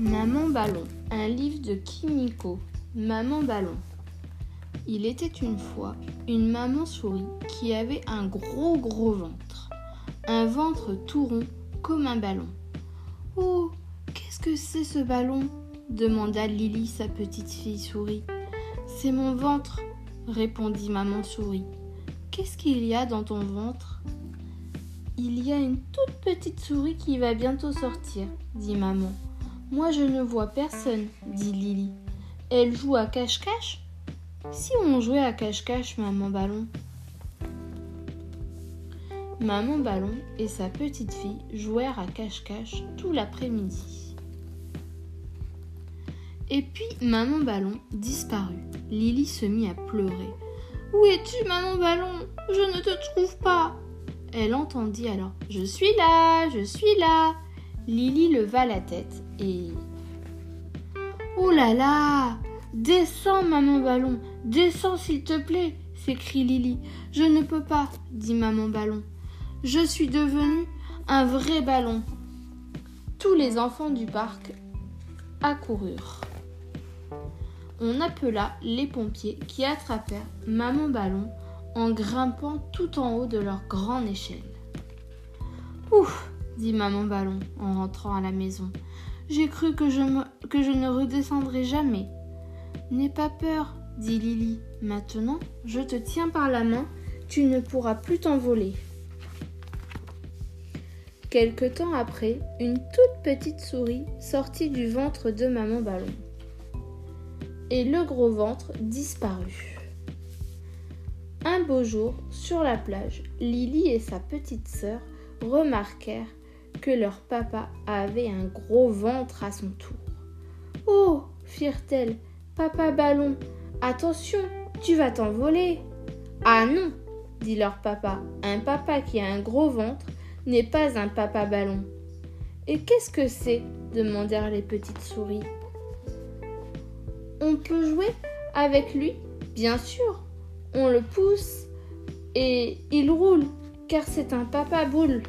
Ballon, un livre de Kimiko, Maman Ballon. Il était une fois une maman souris qui avait un gros gros ventre, un ventre tout rond comme un ballon. Oh, qu'est-ce que c'est ce ballon? demanda Lily sa petite fille souris. C'est mon ventre, répondit maman souris. Qu'est-ce qu'il y a dans ton ventre Il y a une toute petite souris qui va bientôt sortir, dit maman. Moi je ne vois personne, dit Lily. Elle joue à cache-cache? Si on jouait à cache-cache, maman ballon? Maman ballon et sa petite fille jouèrent à cache-cache tout l'après-midi. Et puis maman ballon disparut. Lily se mit à pleurer. Où es-tu, maman ballon? Je ne te trouve pas. Elle entendit alors Je suis là, je suis là. Lily leva la tête et. Oh là là Descends, maman ballon, descends s'il te plaît, s'écrie Lily. Je ne peux pas, dit maman ballon. Je suis devenu un vrai ballon. Tous les enfants du parc accoururent. On appela les pompiers qui attrapèrent maman ballon en grimpant tout en haut de leur grande échelle. Ouf dit maman ballon en rentrant à la maison. J'ai cru que je, ne redescendrais jamais. N'aie pas peur, dit Lily. Maintenant, je te tiens par la main, tu ne pourras plus t'envoler. Quelque temps après, une toute petite souris sortit du ventre de maman ballon. Et le gros ventre disparut. Un beau jour, sur la plage, Lily et sa petite sœur remarquèrent que leur papa avait un gros ventre à son tour. Oh firent-elles, papa ballon, attention, tu vas t'envoler. Ah non, dit leur papa, un papa qui a un gros ventre n'est pas un papa ballon. Et qu'est-ce que c'est? demandèrent les petites souris. On peut jouer avec lui Bien sûr. On le pousse et il roule car c'est un papa boule.